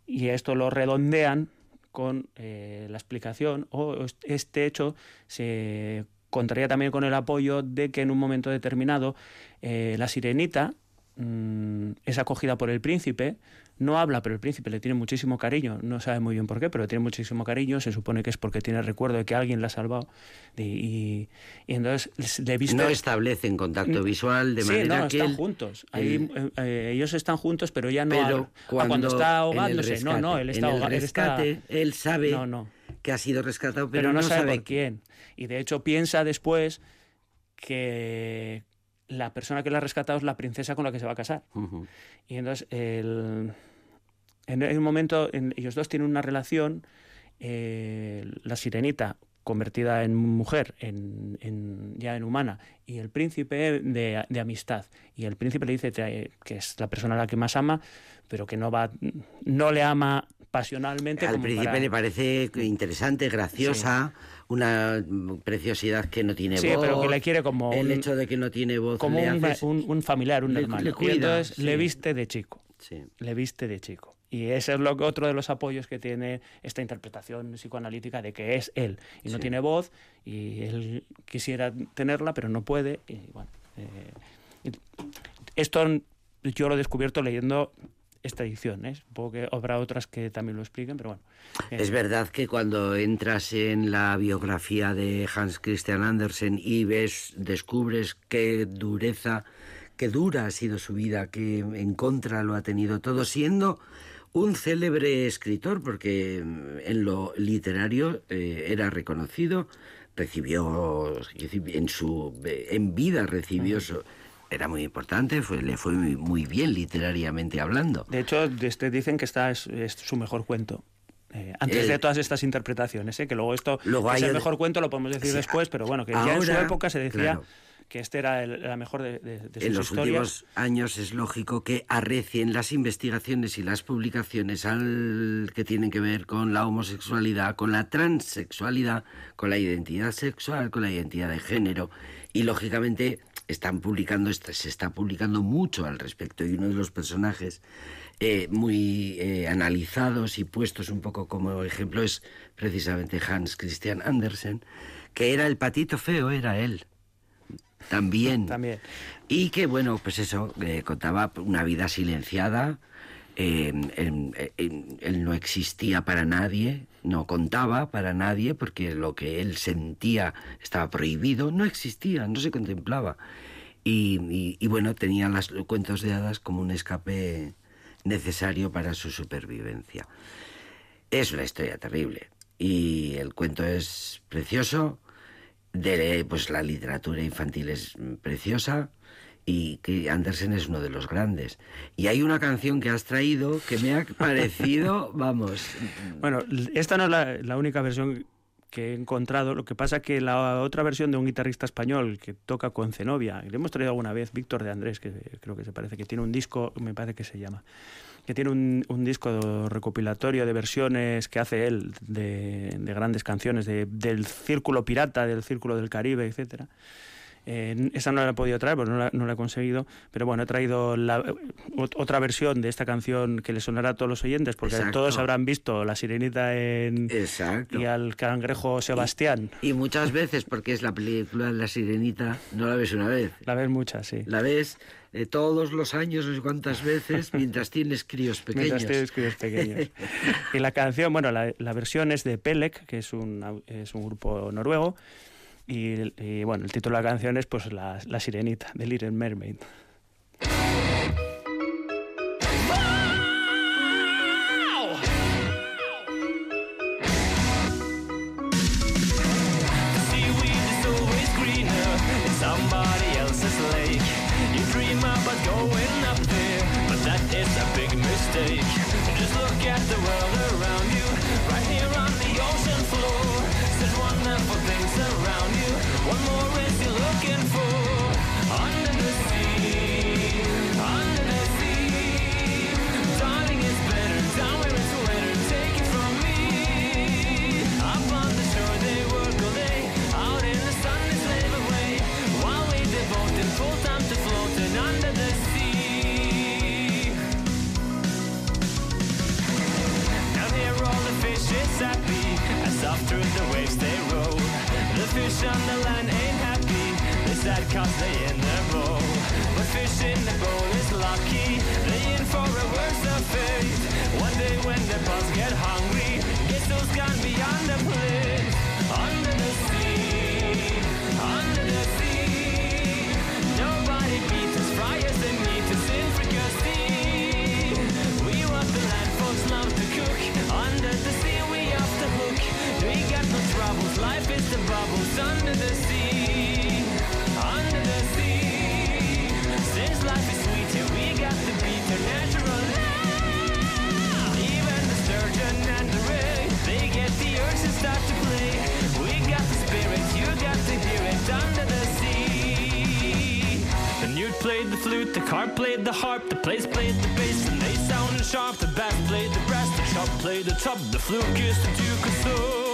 Speaker 16: y esto lo redondean con eh, la explicación o este hecho se contaría también con el apoyo de que en un momento determinado eh, la sirenita mm, es acogida por el príncipe, no habla, pero el príncipe le tiene muchísimo cariño, no sabe muy bien por qué, pero le tiene muchísimo cariño, se supone que es porque tiene recuerdo de que alguien la ha salvado y, entonces le viste...
Speaker 1: No establecen contacto visual de
Speaker 16: sí,
Speaker 1: manera
Speaker 16: no,
Speaker 1: que
Speaker 16: están
Speaker 1: él-
Speaker 16: juntos, Ahí, eh, eh, ellos están juntos, pero ya no
Speaker 1: Pero.
Speaker 16: Ah,
Speaker 1: cuando,
Speaker 16: está ahogándose, no, no, él está ahogado, él está-
Speaker 1: él sabe
Speaker 16: No, no.
Speaker 1: que ha sido rescatado, pero,
Speaker 16: pero no, sabe,
Speaker 1: por
Speaker 16: por quién. Y de hecho piensa después que la persona que la ha rescatado es la princesa con la que se va a casar. Y entonces, el- en un momento, en- ellos dos tienen una relación, eh, la sirenita convertida en mujer, en, en- ya en humana, y el príncipe de, de amistad. Y el príncipe le dice que es la persona a la que más ama, pero que no va, no le ama pasionalmente.
Speaker 1: Al
Speaker 16: como
Speaker 1: príncipe
Speaker 16: para-
Speaker 1: le parece interesante, graciosa, una mm, preciosidad que no tiene
Speaker 16: Sí,
Speaker 1: voz.
Speaker 16: pero que le quiere como
Speaker 1: El
Speaker 16: un-
Speaker 1: hecho de que no tiene voz
Speaker 16: como un,
Speaker 1: hace-
Speaker 16: un- un familiar, un
Speaker 1: le-
Speaker 16: hermano.
Speaker 1: le
Speaker 16: y entonces
Speaker 1: sí.
Speaker 16: le viste de chico.
Speaker 1: Sí.
Speaker 16: Le viste de chico. Y ese es lo otro de los apoyos que tiene esta interpretación psicoanalítica de que es él y no
Speaker 1: Sí.
Speaker 16: tiene voz y él quisiera tenerla pero no puede. Y bueno, eh, esto yo lo he descubierto leyendo esta edición. ¿eh? Supongo que habrá otras que también lo expliquen, pero bueno. Eh,
Speaker 1: Es verdad que cuando entras en la biografía de Hans Christian Andersen y ves, descubres qué dureza, qué dura ha sido su vida, que en contra lo ha tenido todo, siendo un célebre escritor, porque en lo literario eh, era reconocido, recibió en su en vida recibió su- era muy importante, fue, le fue muy, muy bien literariamente hablando.
Speaker 16: De hecho, este dicen que esta es, es su mejor cuento. Eh, antes
Speaker 1: El-
Speaker 16: de todas estas interpretaciones, ¿eh? que luego esto
Speaker 1: Luego
Speaker 16: es el mejor cuento, lo podemos decir después, pero bueno, que ya en su época se decía
Speaker 1: claro.
Speaker 16: que este era el- la mejor de, de, de sus
Speaker 1: en los
Speaker 16: historias.
Speaker 1: últimos años es lógico que arrecien las investigaciones y las publicaciones al que tienen que ver con la homosexualidad, con la transexualidad, con la identidad sexual, con la identidad de género y lógicamente están publicando est- se está publicando mucho al respecto y uno de los personajes eh, muy eh, analizados y puestos un poco como ejemplo es precisamente Hans Christian Andersen que era el patito feo era él también.
Speaker 16: También.
Speaker 1: Y que, bueno, pues eso, eh, contaba una vida silenciada. Eh, en- en- él no existía para nadie, no contaba para nadie, porque lo que él sentía estaba prohibido, no existía, no se contemplaba. Y, bueno, tenía los cuentos de hadas como un escape necesario para su supervivencia. Es una historia terrible y el cuento es precioso, de, pues la literatura infantil es preciosa y que Andersen es uno de los grandes. Y hay una canción que has traído que me ha parecido, vamos,
Speaker 16: Bueno, esta no es la, la única versión que he encontrado. Lo que pasa que la otra versión de un guitarrista español que toca con Zenobia, le hemos traído alguna vez, Víctor de Andrés, que creo que se parece, que tiene un disco, me parece que se llama, que tiene un, un disco recopilatorio de versiones que hace él de, de grandes canciones de- del Círculo Pirata, del Círculo del Caribe, etcétera. Eh, esa no la he podido traer, porque no la, no la he conseguido. Pero bueno, he traído la, ot- otra versión de esta canción que le sonará a todos los oyentes, porque
Speaker 1: Exacto.
Speaker 16: todos habrán visto La Sirenita en,
Speaker 1: Exacto.
Speaker 16: y al cangrejo Sebastián.
Speaker 1: Y muchas veces, porque es la película La Sirenita, no la ves una vez.
Speaker 16: La ves muchas, sí.
Speaker 1: La ves eh, todos los años, no sé cuántas veces, mientras tienes críos pequeños.
Speaker 16: Mientras tienes críos pequeños. y la canción, bueno, la, la versión es de Pelec, que es un, es un grupo noruego. Y, y, bueno, el título de la canción es pues La, la Sirenita, de Little Mermaid.
Speaker 17: Off through the waves they roll. The fish on the land ain't happy. They that cause they in the bowl. But fish in the bowl is lucky, they in for a worse of fate. One day when the boss get hungry, guess those gone beyond the plate. Under the sea, under the sea. Nobody beats us, fryers and eaters in fricassee. We want the land folks love to cook. Under the sea, We got troubles, life is the bubbles under the sea. Under the sea. Since life is sweeter, we got the bitter natural law. Even the sturgeon and the they get the urge and start to play. We got the spirit, you got to hear it under the sea. The played the flute, the carp played the harp, the place played the bass, and they sounded sharp. The bass played the brass, the chop played the top, the fluke is the duke of soul.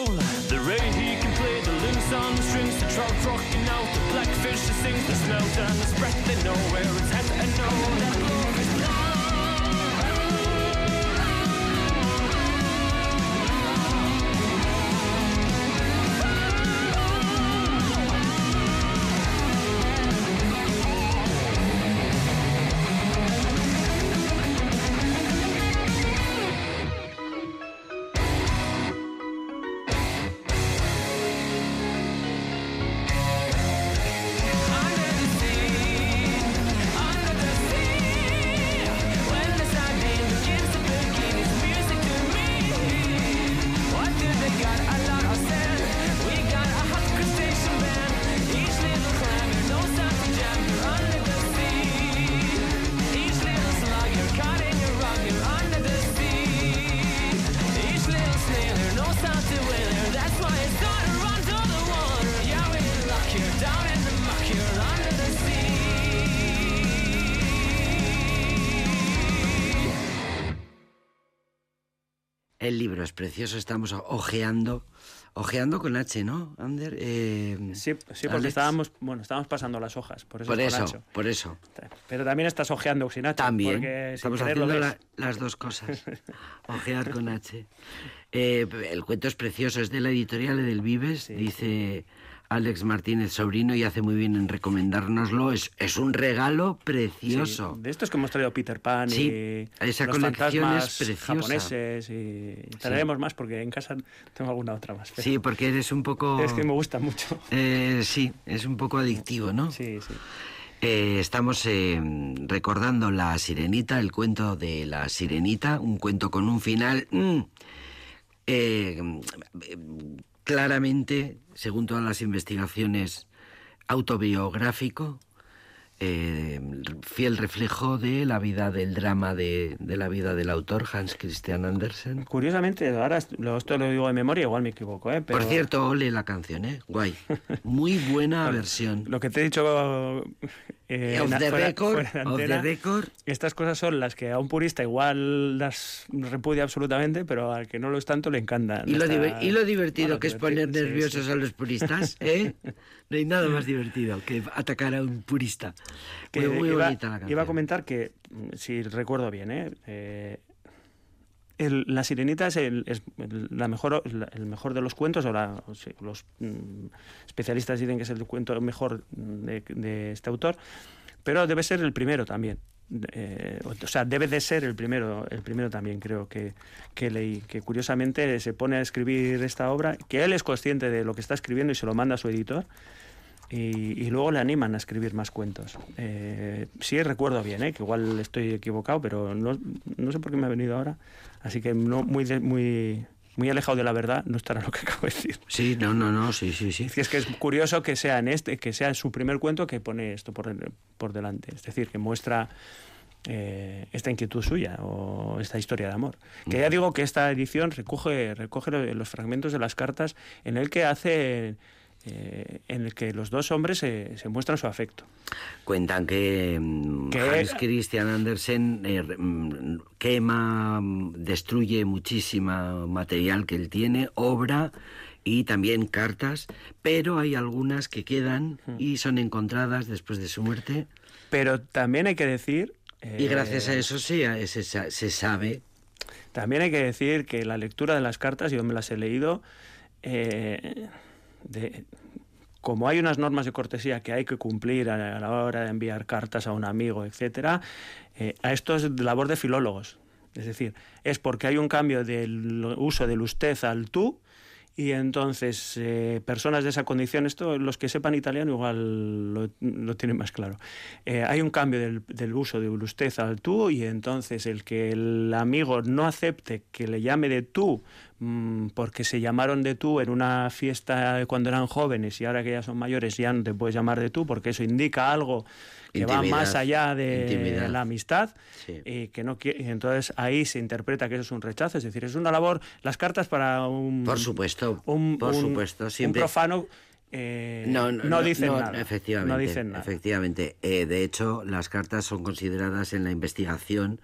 Speaker 17: Ray he can play the lynx on the strings, the trout rocking out, the blackfish he sings, the smelt and the spread. They know where it's at and know
Speaker 1: libro es precioso, estamos ojeando, ojeando con H, ¿no, Ander? Eh,
Speaker 16: Sí, sí, porque
Speaker 1: Alex.
Speaker 16: estábamos, bueno, estábamos pasando las hojas, por eso
Speaker 1: Por
Speaker 16: es
Speaker 1: eso,
Speaker 16: H.
Speaker 1: por eso.
Speaker 16: Pero también estás ojeando sin H.
Speaker 1: También.
Speaker 16: Porque
Speaker 1: Estamos haciendo la- las dos cosas. Ojear con H. Eh, el cuento es precioso, es de la editorial del Vives, dice Alex Martínez Sobrino y hace muy bien en recomendárnoslo. Es, es un regalo precioso.
Speaker 16: Sí, de estos que hemos traído Peter Pan
Speaker 1: Sí,
Speaker 16: y
Speaker 1: esa
Speaker 16: los
Speaker 1: colección
Speaker 16: fantasmas
Speaker 1: es preciosa.
Speaker 16: japoneses y traeremos más porque en casa tengo alguna otra más.
Speaker 1: Sí, porque eres un poco...
Speaker 16: Es que me gusta mucho.
Speaker 1: Eh, sí, es un poco adictivo, ¿no?
Speaker 16: Sí, sí.
Speaker 1: Eh, estamos eh, recordando La Sirenita, el cuento de La Sirenita, un cuento con un final mm, eh, claramente, según todas las investigaciones, autobiográfico, eh, fiel reflejo de la vida, del drama de, de la vida del autor Hans Christian Andersen.
Speaker 16: Curiosamente, ahora lo- esto lo digo de memoria, igual me equivoco, ¿eh? Pero
Speaker 1: Por cierto, ole la canción, ¿eh? Guay. Muy buena versión.
Speaker 16: Lo que te he dicho eh,
Speaker 1: the
Speaker 16: fuera-
Speaker 1: record,
Speaker 16: fuera de
Speaker 1: the record.
Speaker 16: estas cosas son las que a un purista igual las repudia absolutamente, pero al que no lo es tanto le encantan.
Speaker 1: Y lo, diver- y lo divertido
Speaker 16: Bueno,
Speaker 1: que es poner
Speaker 16: sí,
Speaker 1: nerviosos
Speaker 16: sí.
Speaker 1: a los puristas, ¿eh? No hay nada más divertido que atacar a un purista.
Speaker 16: Que
Speaker 1: muy, muy
Speaker 16: iba,
Speaker 1: bonita la canción.
Speaker 16: iba a comentar que, mm, si recuerdo bien, ¿eh? Eh, el- la sirenita es, el, es la mejor, el mejor de los cuentos, sí, los mm, especialistas dicen que es el cuento mejor de, de este autor, pero debe ser el primero también. Eh, o sea, debe de ser el primero, el primero también creo que, que leí, que curiosamente se pone a escribir esta obra, que él es consciente de lo que está escribiendo y se lo manda a su editor, y, y luego le animan a escribir más cuentos. Eh, sí recuerdo bien, ¿eh? que igual estoy equivocado, pero no, no sé por qué me ha venido ahora. Así que no, muy, de- muy, muy alejado de la verdad no estará lo que acabo de decir.
Speaker 1: Sí, no, no, no, sí, sí, sí.
Speaker 16: Es que es, curioso que sea en este, que sea su primer cuento que pone esto por, por delante. Es decir, que muestra eh, esta inquietud suya o esta historia de amor. Que ya digo que esta edición recoge, recoge lo- los fragmentos de las cartas en el que hace eh, en el que los dos hombres se, se muestran su afecto.
Speaker 1: Cuentan que mm,
Speaker 16: Que-
Speaker 1: Hans Christian Andersen eh, mm, quema, mm, destruye muchísima material que él tiene, obra y también cartas, pero hay algunas que quedan y son encontradas después de su muerte.
Speaker 16: Pero también hay que decir...
Speaker 1: Y gracias a
Speaker 16: eh,
Speaker 1: eso sa- se sabe
Speaker 16: También hay que decir que la lectura de las cartas, yo me las he leído, eh, de- como hay unas normas de cortesía que hay que cumplir a, la hora de enviar cartas a un amigo, etcétera, eh, a esto es labor de filólogos. Es decir, es porque hay un cambio del uso del usted al tú y entonces eh, personas de esa condición, esto los que sepan italiano igual lo, lo tienen más claro. Eh, hay un cambio del, del uso del usted al tú y entonces el que el amigo no acepte que le llame de tú mm, porque se llamaron de tú en una fiesta cuando eran jóvenes y ahora que ya son mayores ya no te puedes llamar de tú porque eso indica algo que va
Speaker 1: Intimidad,
Speaker 16: más allá de
Speaker 1: intimidad.
Speaker 16: la amistad
Speaker 1: Sí.
Speaker 16: y que no y entonces ahí se interpreta que eso es un rechazo es decir es una labor las cartas para un
Speaker 1: Por supuesto,
Speaker 16: un,
Speaker 1: por
Speaker 16: un-
Speaker 1: supuesto,
Speaker 16: un
Speaker 1: siempre-
Speaker 16: profano eh, no, dicen
Speaker 1: no,
Speaker 16: nada
Speaker 1: Efectivamente,
Speaker 16: no dicen nada
Speaker 1: efectivamente. Eh, de hecho, las cartas son consideradas en la investigación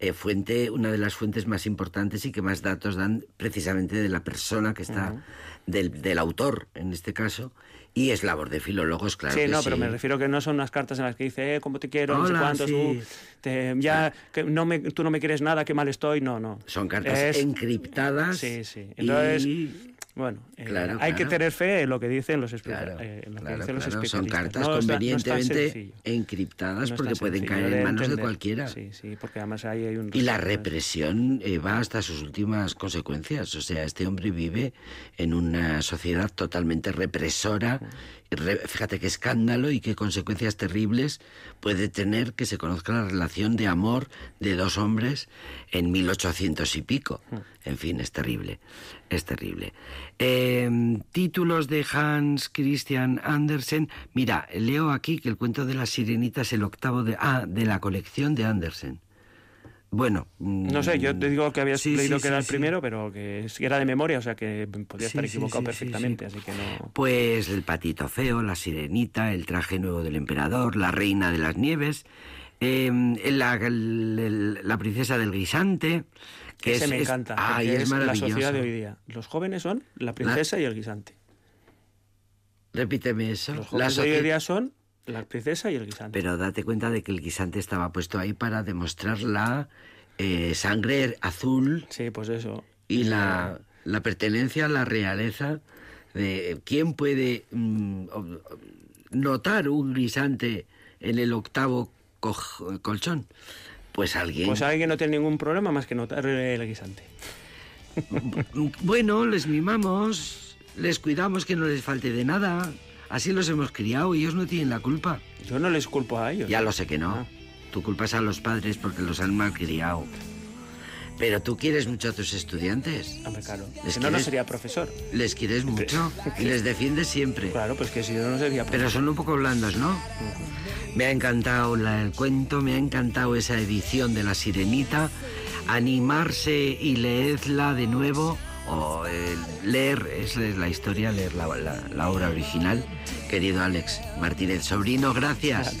Speaker 1: eh, fuente, una de las fuentes más importantes y que más datos dan precisamente de la persona que está,
Speaker 16: Ujú.
Speaker 1: del, del autor, en este caso, y es labor de filólogos, claro.
Speaker 16: sí,
Speaker 1: que
Speaker 16: no, pero
Speaker 1: sí.
Speaker 16: me refiero que no son unas cartas en las que dice, eh, cómo te quiero, no sé
Speaker 1: Hola,
Speaker 16: cuánto,
Speaker 1: sí.
Speaker 16: tú, te- ya, que no me, tú no me quieres nada, qué mal estoy, no, no.
Speaker 1: Son cartas
Speaker 16: Es-
Speaker 1: encriptadas.
Speaker 16: Sí, sí. Entonces,
Speaker 1: y-
Speaker 16: bueno, eh,
Speaker 1: Claro,
Speaker 16: hay que tener fe en lo que dicen los,
Speaker 1: Claro,
Speaker 16: eh, en lo que dicen los
Speaker 1: claro, son
Speaker 16: especialistas.
Speaker 1: cartas
Speaker 16: No no
Speaker 1: convenientemente encriptadas
Speaker 16: No
Speaker 1: porque pueden caer en manos de cualquiera.
Speaker 16: Sí, sí, porque además ahí hay un...
Speaker 1: Y la represión eh, va hasta sus últimas consecuencias. O sea, este hombre vive en una sociedad totalmente represora. Fíjate qué escándalo y qué consecuencias terribles puede tener que se conozca la relación de amor de dos hombres en 1800 y pico. En fin, es terrible. Es terrible. Eh, títulos de Hans Christian Andersen. Mira, leo aquí que el cuento de la sirenita es el octavo de, ah, de la colección de Andersen. Bueno.
Speaker 16: No sé, yo te digo que habías
Speaker 1: sí,
Speaker 16: leído
Speaker 1: sí,
Speaker 16: que era
Speaker 1: sí,
Speaker 16: el primero, pero que era de memoria, o sea que podía
Speaker 1: Sí,
Speaker 16: estar equivocado perfectamente,
Speaker 1: sí.
Speaker 16: así que no...
Speaker 1: Pues el patito feo, la sirenita, el traje nuevo del emperador, la reina de las nieves, eh, la, la princesa del guisante. Que
Speaker 16: Ese
Speaker 1: es,
Speaker 16: me
Speaker 1: es-
Speaker 16: encanta,
Speaker 1: ay,
Speaker 16: porque
Speaker 1: es,
Speaker 16: es la sociedad de hoy día. Los jóvenes son la princesa y el guisante.
Speaker 1: Repíteme eso.
Speaker 16: Los
Speaker 1: La
Speaker 16: jóvenes de hoy día son la princesa y el guisante.
Speaker 1: Pero date cuenta de que el guisante estaba puesto ahí para demostrar la eh, sangre azul.
Speaker 16: Sí, pues eso.
Speaker 1: Y la, la pertenencia a la realeza. De, ¿Quién puede mm, notar un guisante en el octavo colchón? Pues alguien.
Speaker 16: Pues alguien no tiene ningún problema más que notar el guisante.
Speaker 1: Bueno, les mimamos, les cuidamos que no les falte de nada. Así los hemos criado y ellos no tienen la culpa.
Speaker 16: Yo no les culpo a ellos.
Speaker 1: Ya lo sé que no.
Speaker 16: Ah.
Speaker 1: Tu culpa es a los padres porque los han malcriado. Pero tú quieres mucho a tus estudiantes.
Speaker 16: Hombre, claro.
Speaker 1: Les
Speaker 16: Si no, no
Speaker 1: quieres-
Speaker 16: sería profesor.
Speaker 1: Les quieres mucho y les defiendes siempre.
Speaker 16: Claro, pues que si no, no sería profesor.
Speaker 1: Pero son un poco blandos, ¿no? Me ha encantado la- el cuento, me ha encantado esa edición de La Sirenita. Animarse y leerla de nuevo, o eh, leer, esa es la historia, leer la, la- obra original. Querido Alex Martínez Sobrino, gracias.